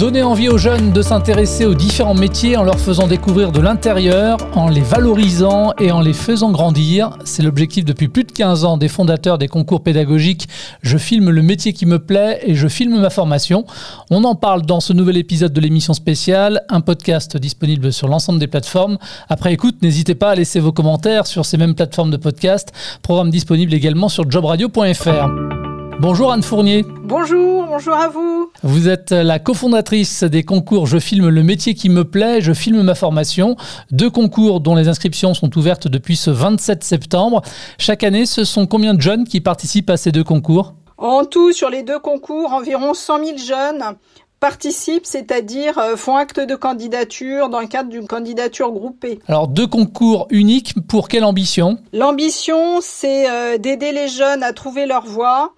Donner envie aux jeunes de s'intéresser aux différents métiers en leur faisant découvrir de l'intérieur, en les valorisant et en les faisant grandir. C'est l'objectif depuis plus de 15 ans des fondateurs des concours pédagogiques Je filme le métier qui me plaît et je filme ma formation. On en parle dans ce nouvel épisode de l'émission spéciale, un podcast disponible sur l'ensemble des plateformes. Après écoute, n'hésitez pas à laisser vos commentaires sur ces mêmes plateformes de podcast. Programme disponible également sur jobradio.fr. Bonjour Anne Fournier. Bonjour, bonjour à vous. Vous êtes la cofondatrice des concours Je filme le métier qui me plaît, je filme ma formation. Deux concours dont les inscriptions sont ouvertes depuis ce 27 septembre. Chaque année, ce sont combien de jeunes qui participent à ces deux concours? En tout, sur les deux concours, environ 100 000 jeunes participent, c'est-à-dire euh, font acte de candidature dans le cadre d'une candidature groupée. Alors deux concours uniques, pour quelle ambition? L'ambition, c'est euh, d'aider les jeunes à trouver leur voie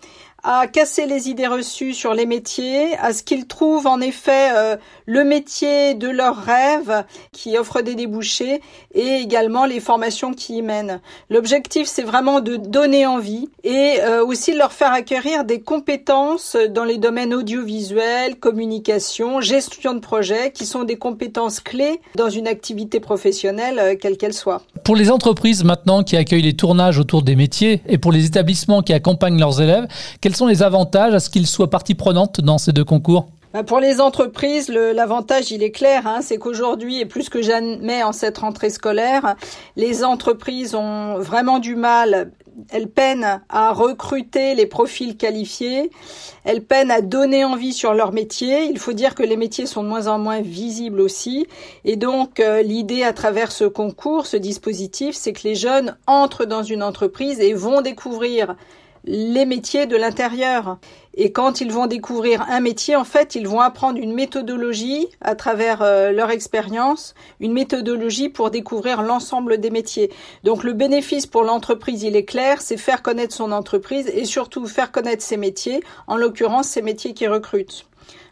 à casser les idées reçues sur les métiers, à ce qu'ils trouvent en effet euh, le métier de leur rêve qui offre des débouchés et également les formations qui y mènent. L'objectif, c'est vraiment de donner envie et euh, aussi de leur faire acquérir des compétences dans les domaines audiovisuels, communication, gestion de projet, qui sont des compétences clés dans une activité professionnelle, euh, quelle qu'elle soit. Pour les entreprises maintenant qui accueillent les tournages autour des métiers et pour les établissements qui accompagnent leurs élèves, quels sont les avantages à ce qu'ils soient partie prenante dans ces deux concours bah, pour les entreprises, l'avantage, il est clair, hein, c'est qu'aujourd'hui, et plus que jamais en cette rentrée scolaire, les entreprises ont vraiment du mal elles peinent à recruter les profils qualifiés, elles peinent à donner envie sur leur métier. Il faut dire que les métiers sont de moins en moins visibles aussi. Et donc euh, l'idée à travers ce concours, ce dispositif, c'est que les jeunes entrent dans une entreprise et vont découvrir les métiers de l'intérieur. Et quand ils vont découvrir un métier, en fait, ils vont apprendre une méthodologie à travers euh, leur expérience, une méthodologie pour découvrir l'ensemble des métiers. Donc le bénéfice pour l'entreprise, il est clair, c'est faire connaître son entreprise et surtout faire connaître ses métiers, en l'occurrence ses métiers qui recrutent.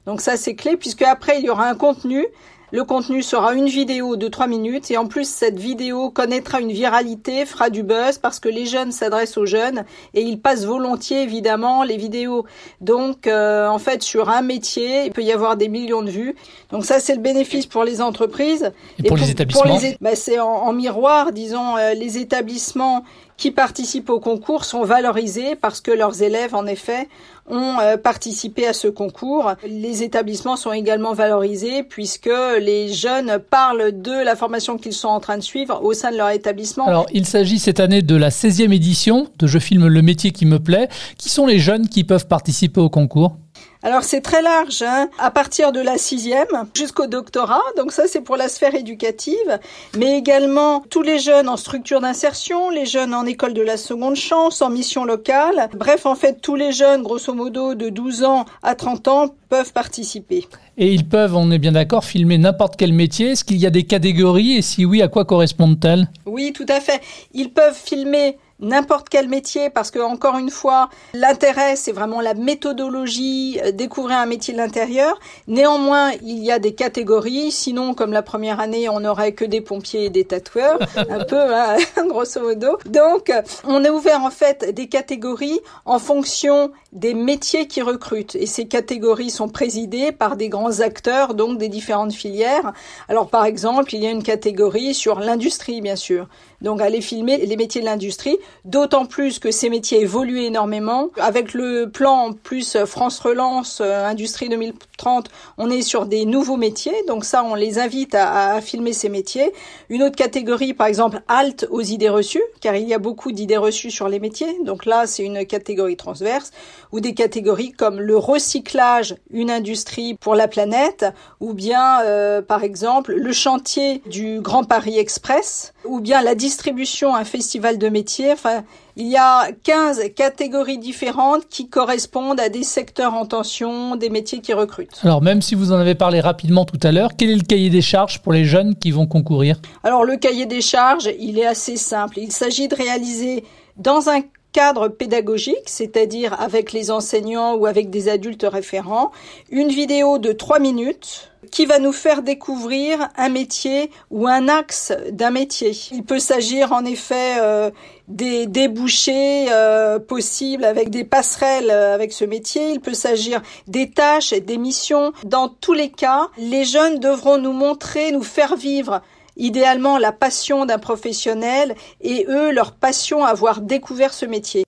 Donc ça c'est clé puisque après il y aura un contenu le contenu sera une vidéo de 3 minutes et en plus cette vidéo connaîtra une viralité, fera du buzz parce que les jeunes s'adressent aux jeunes et ils passent volontiers évidemment les vidéos. Donc euh, en fait sur un métier, il peut y avoir des millions de vues. Donc ça c'est le bénéfice pour les entreprises. Et, pour, les établissements bah, C'est en, miroir, disons, euh, les établissements qui participent au concours sont valorisés parce que leurs élèves, en effet, ont euh, participé à ce concours. Les établissements sont également valorisés puisque les jeunes parlent de la formation qu'ils sont en train de suivre au sein de leur établissement. Alors, il s'agit cette année de la 16e édition de Je filme le métier qui me plaît. Qui sont les jeunes qui peuvent participer au concours? Alors c'est très large, hein, à partir de la sixième jusqu'au doctorat, donc ça c'est pour la sphère éducative, mais également tous les jeunes en structure d'insertion, les jeunes en école de la seconde chance, en mission locale, bref en fait tous les jeunes grosso modo de 12 ans à 30 ans peuvent participer. Et ils peuvent, on est bien d'accord, filmer n'importe quel métier. Est-ce qu'il y a des catégories et si oui, à quoi correspondent-elles? Oui, tout à fait. Ils peuvent filmer n'importe quel métier parce que encore une fois l'intérêt c'est vraiment la méthodologie euh, découvrir un métier de l'intérieur. Néanmoins il y a des catégories. Sinon comme la première année on n'aurait que des pompiers et des tatoueurs un peu hein, grosso modo. Donc on a ouvert en fait des catégories en fonction des métiers qui recrutent. Et ces catégories sont présidées par des grands acteurs donc des différentes filières. Alors par exemple il y a une catégorie sur l'industrie bien sûr. Donc aller filmer les métiers de l'industrie, d'autant plus que ces métiers évoluent énormément. Avec le plan plus France Relance, euh, Industrie 2030, on est sur des nouveaux métiers, donc ça on les invite à, à filmer ces métiers. Une autre catégorie, par exemple, halte aux idées reçues, car il y a beaucoup d'idées reçues sur les métiers, donc là c'est une catégorie transverse, ou des catégories comme le recyclage, une industrie pour la planète, ou bien euh, par exemple le chantier du Grand Paris Express, ou bien la distribution, un festival de métiers. Enfin, il y a 15 catégories différentes qui correspondent à des secteurs en tension, des métiers qui recrutent. Alors même si vous en avez parlé rapidement tout à l'heure, quel est le cahier des charges pour les jeunes qui vont concourir? Alors le cahier des charges, il est assez simple. Il s'agit de réaliser dans un cadre pédagogique, c'est-à-dire avec les enseignants ou avec des adultes référents, une vidéo de trois minutes qui va nous faire découvrir un métier ou un axe d'un métier. Il peut s'agir en effet euh, des débouchés euh, possibles avec des passerelles euh, avec ce métier. Il peut s'agir des tâches et des missions. Dans tous les cas, les jeunes devront nous montrer, nous faire vivre idéalement la passion d'un professionnel et eux leur passion à avoir découvert ce métier.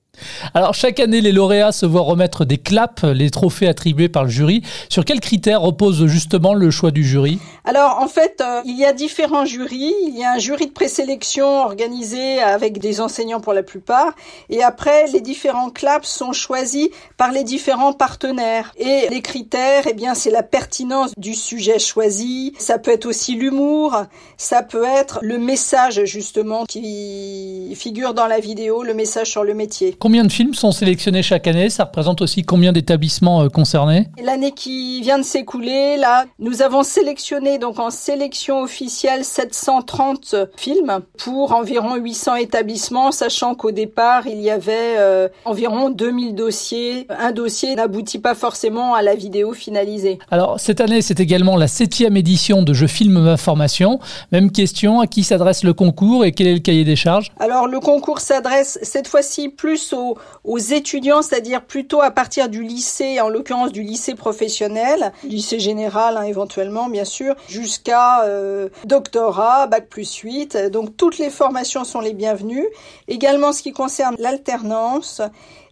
Alors chaque année, les lauréats se voient remettre des claps, les trophées attribués par le jury. Sur quels critères repose justement le choix du jury? Alors en fait, euh, il y a différents jurys. Il y a un jury de présélection organisé avec des enseignants pour la plupart. Et après, les différents claps sont choisis par les différents partenaires. Et les critères, eh bien, c'est la pertinence du sujet choisi. Ça peut être aussi l'humour. Ça peut être le message justement qui figure dans la vidéo, le message sur le métier. De films sont sélectionnés chaque année? Ça représente aussi combien d'établissements euh, concernés? L'année qui vient de s'écouler, là, nous avons sélectionné donc en sélection officielle 730 films pour environ 800 établissements, sachant qu'au départ il y avait euh, environ 2000 dossiers. Un dossier n'aboutit pas forcément à la vidéo finalisée. Alors cette année, c'est également la septième édition de Je filme ma formation. Même question, à qui s'adresse le concours et quel est le cahier des charges? Alors le concours s'adresse cette fois-ci plus aux, étudiants, c'est-à-dire plutôt à partir du lycée, en l'occurrence du lycée professionnel, lycée général hein, éventuellement bien sûr, jusqu'à euh, doctorat, bac plus 8. Donc toutes les formations sont les bienvenues. Également ce qui concerne l'alternance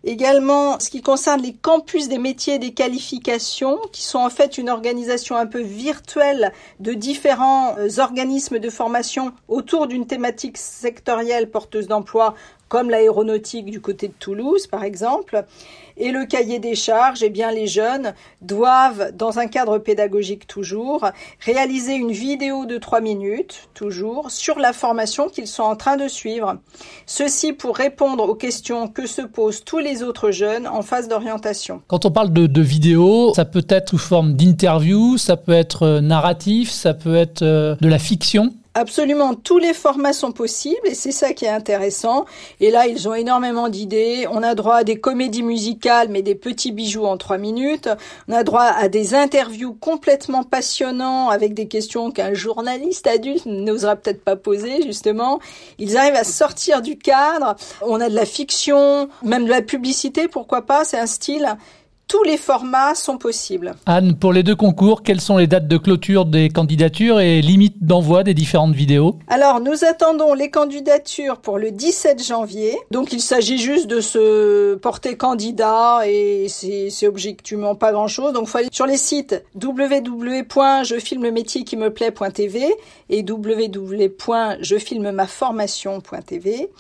Également, ce qui concerne les campus des métiers et des qualifications, qui sont en fait une organisation un peu virtuelle de différents euh, organismes de formation autour d'une thématique sectorielle porteuse d'emploi, comme l'aéronautique du côté de Toulouse, par exemple. Et le cahier des charges, eh bien, les jeunes doivent, dans un cadre pédagogique toujours, réaliser une vidéo de trois minutes, toujours, sur la formation qu'ils sont en train de suivre. Ceci pour répondre aux questions que se posent tous les autres jeunes en phase d'orientation. Quand on parle de, de vidéo, ça peut être sous forme d'interview, ça peut être euh, narratif, ça peut être euh, de la fiction. Absolument, tous les formats sont possibles et c'est ça qui est intéressant. Et là, ils ont énormément d'idées. On a droit à des comédies musicales, mais des petits bijoux en trois minutes. On a droit à des interviews complètement passionnants avec des questions qu'un journaliste adulte n'osera peut-être pas poser, justement. Ils arrivent à sortir du cadre. On a de la fiction, même de la publicité, pourquoi pas. C'est un style tous les formats sont possibles. Anne, pour les deux concours, quelles sont les dates de clôture des candidatures et limites d'envoi des différentes vidéos? Alors, nous attendons les candidatures pour le 17 janvier. Donc, il s'agit juste de se porter candidat et c'est objectivement pas grand-chose. Donc, il faut aller sur les sites www.jefilmemétierquimeplaît.tv et www.jefilmemaformation.tv.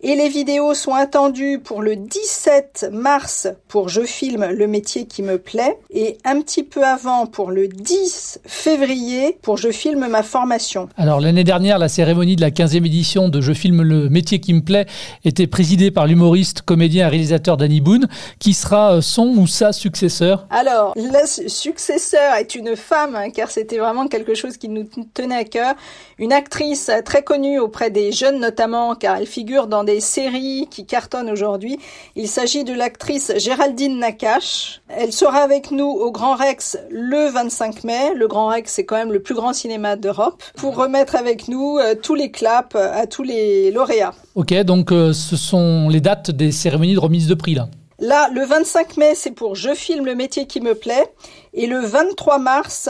Et les vidéos sont attendues pour le 17 mars pour Je filme le métier qui me plaît et un petit peu avant pour le 10 février pour Je filme ma formation. Alors l'année dernière, la cérémonie de la 15e édition de Je filme le métier qui me plaît était présidée par l'humoriste, comédien et réalisateur Danny Boone, qui sera euh, son ou sa successeur. Alors, la successeur est une femme, hein, car c'était vraiment quelque chose qui nous tenait à cœur. Une actrice très connue auprès des jeunes notamment, car elle figure dans des séries qui cartonnent aujourd'hui. Il s'agit de l'actrice Géraldine Nakache, elle sera avec nous au Grand Rex le 25 mai. Le Grand Rex, c'est quand même le plus grand cinéma d'Europe, pour remettre avec nous euh, tous les claps à tous les lauréats. Ok, donc euh, ce sont les dates des cérémonies de remise de prix là. Là, le 25 mai, c'est pour Je filme le métier qui me plaît. Et le 23 mars,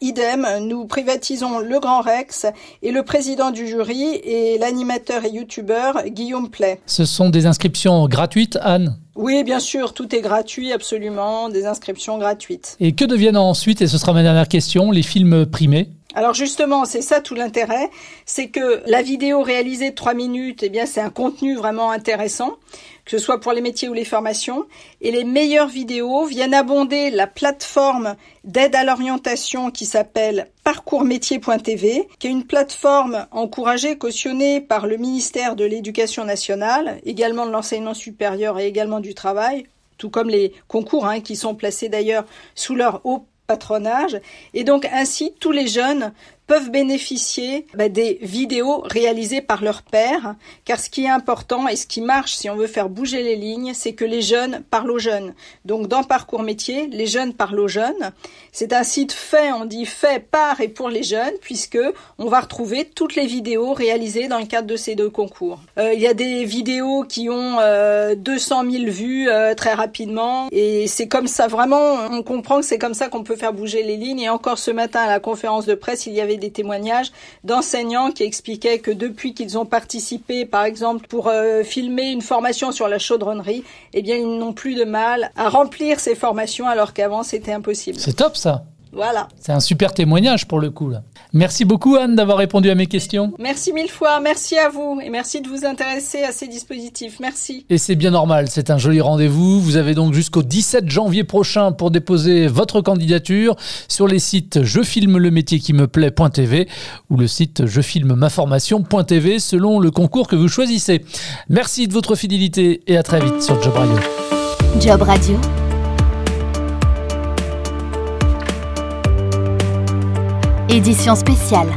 idem, nous privatisons le Grand Rex et le président du jury est l'animateur et youtubeur Guillaume Play. Ce sont des inscriptions gratuites, Anne? Oui, bien sûr, tout est gratuit, absolument, des inscriptions gratuites. Et que deviennent ensuite, et ce sera ma dernière question, les films primés? Alors justement, c'est ça tout l'intérêt, c'est que la vidéo réalisée de trois minutes, eh bien, c'est un contenu vraiment intéressant, que ce soit pour les métiers ou les formations, et les meilleures vidéos viennent abonder la plateforme d'aide à l'orientation qui s'appelle parcoursmétier.tv, qui est une plateforme encouragée, cautionnée par le ministère de l'Éducation nationale, également de l'enseignement supérieur et également du travail, tout comme les concours hein, qui sont placés d'ailleurs sous leur haut patronage. Et donc ainsi, tous les jeunes peuvent bénéficier bah, des vidéos réalisées par leurs pairs, car ce qui est important et ce qui marche si on veut faire bouger les lignes, c'est que les jeunes parlent aux jeunes. Donc dans Parcours Métier, les jeunes parlent aux jeunes. C'est un site fait, on dit fait par et pour les jeunes, puisque on va retrouver toutes les vidéos réalisées dans le cadre de ces deux concours. Euh, il y a des vidéos qui ont euh, 200 000 vues euh, très rapidement, et c'est comme ça vraiment, on comprend que c'est comme ça qu'on peut faire bouger les lignes. Et encore ce matin à la conférence de presse, il y avait des témoignages d'enseignants qui expliquaient que depuis qu'ils ont participé, par exemple, pour euh, filmer une formation sur la chaudronnerie, eh bien, ils n'ont plus de mal à remplir ces formations alors qu'avant c'était impossible. C'est top ça. Voilà. C'est un super témoignage pour le coup. Là. Merci beaucoup Anne d'avoir répondu à mes questions. Merci mille fois, merci à vous et merci de vous intéresser à ces dispositifs. Merci. Et c'est bien normal, c'est un joli rendez-vous. Vous avez donc jusqu'au 17 janvier prochain pour déposer votre candidature sur les sites je filme le métier qui me plaît.tv ou le site je filme ma formation.tv selon le concours que vous choisissez. Merci de votre fidélité et à très vite sur Job Radio. Job Radio. Édition spéciale.